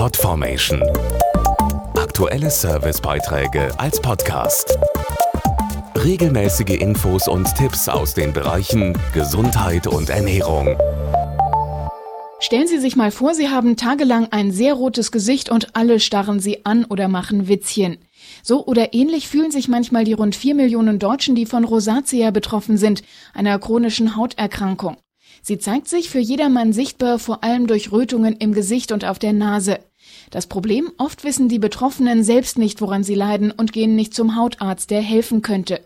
Podformation. Aktuelle Servicebeiträge als Podcast. Regelmäßige Infos und Tipps aus den Bereichen Gesundheit und Ernährung. Stellen Sie sich mal vor, Sie haben tagelang ein sehr rotes Gesicht und alle starren Sie an oder machen Witzchen. So oder ähnlich fühlen sich manchmal die rund vier Millionen Deutschen, die von Rosacea betroffen sind, einer chronischen Hauterkrankung. Sie zeigt sich für jedermann sichtbar, vor allem durch Rötungen im Gesicht und auf der Nase. Das Problem, oft wissen die Betroffenen selbst nicht, woran sie leiden und gehen nicht zum Hautarzt, der helfen könnte.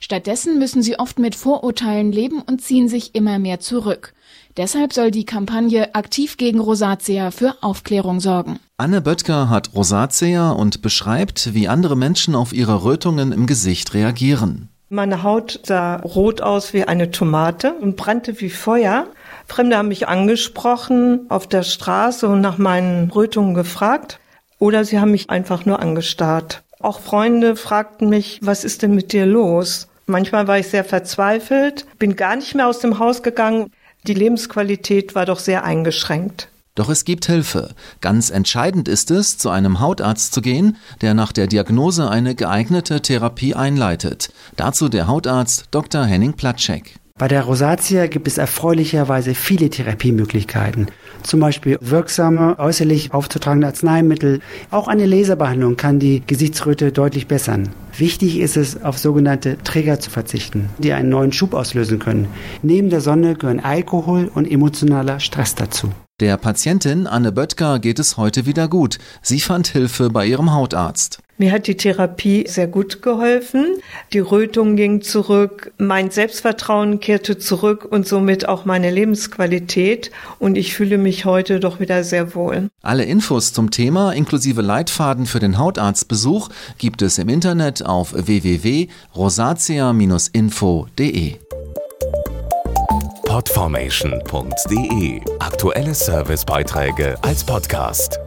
Stattdessen müssen sie oft mit Vorurteilen leben und ziehen sich immer mehr zurück. Deshalb soll die Kampagne Aktiv gegen Rosacea für Aufklärung sorgen. Anne Böttger hat Rosacea und beschreibt, wie andere Menschen auf ihre Rötungen im Gesicht reagieren. Meine Haut sah rot aus wie eine Tomate und brannte wie Feuer. Fremde haben mich angesprochen auf der Straße und nach meinen Rötungen gefragt. Oder sie haben mich einfach nur angestarrt. Auch Freunde fragten mich, was ist denn mit dir los? Manchmal war ich sehr verzweifelt, bin gar nicht mehr aus dem Haus gegangen. Die Lebensqualität war doch sehr eingeschränkt. Doch es gibt Hilfe. Ganz entscheidend ist es, zu einem Hautarzt zu gehen, der nach der Diagnose eine geeignete Therapie einleitet. Dazu der Hautarzt Dr. Henning Platschek. Bei der Rosatia gibt es erfreulicherweise viele Therapiemöglichkeiten. Zum Beispiel wirksame, äußerlich aufzutragende Arzneimittel. Auch eine Laserbehandlung kann die Gesichtsröte deutlich bessern. Wichtig ist es, auf sogenannte Trigger zu verzichten, die einen neuen Schub auslösen können. Neben der Sonne gehören Alkohol und emotionaler Stress dazu. Der Patientin Anne Böttger geht es heute wieder gut. Sie fand Hilfe bei ihrem Hautarzt. Mir hat die Therapie sehr gut geholfen. Die Rötung ging zurück, mein Selbstvertrauen kehrte zurück und somit auch meine Lebensqualität. Und ich fühle mich heute doch wieder sehr wohl. Alle Infos zum Thema inklusive Leitfaden für den Hautarztbesuch gibt es im Internet auf www.rosatia-info.de Podformation.de Aktuelle Servicebeiträge als Podcast.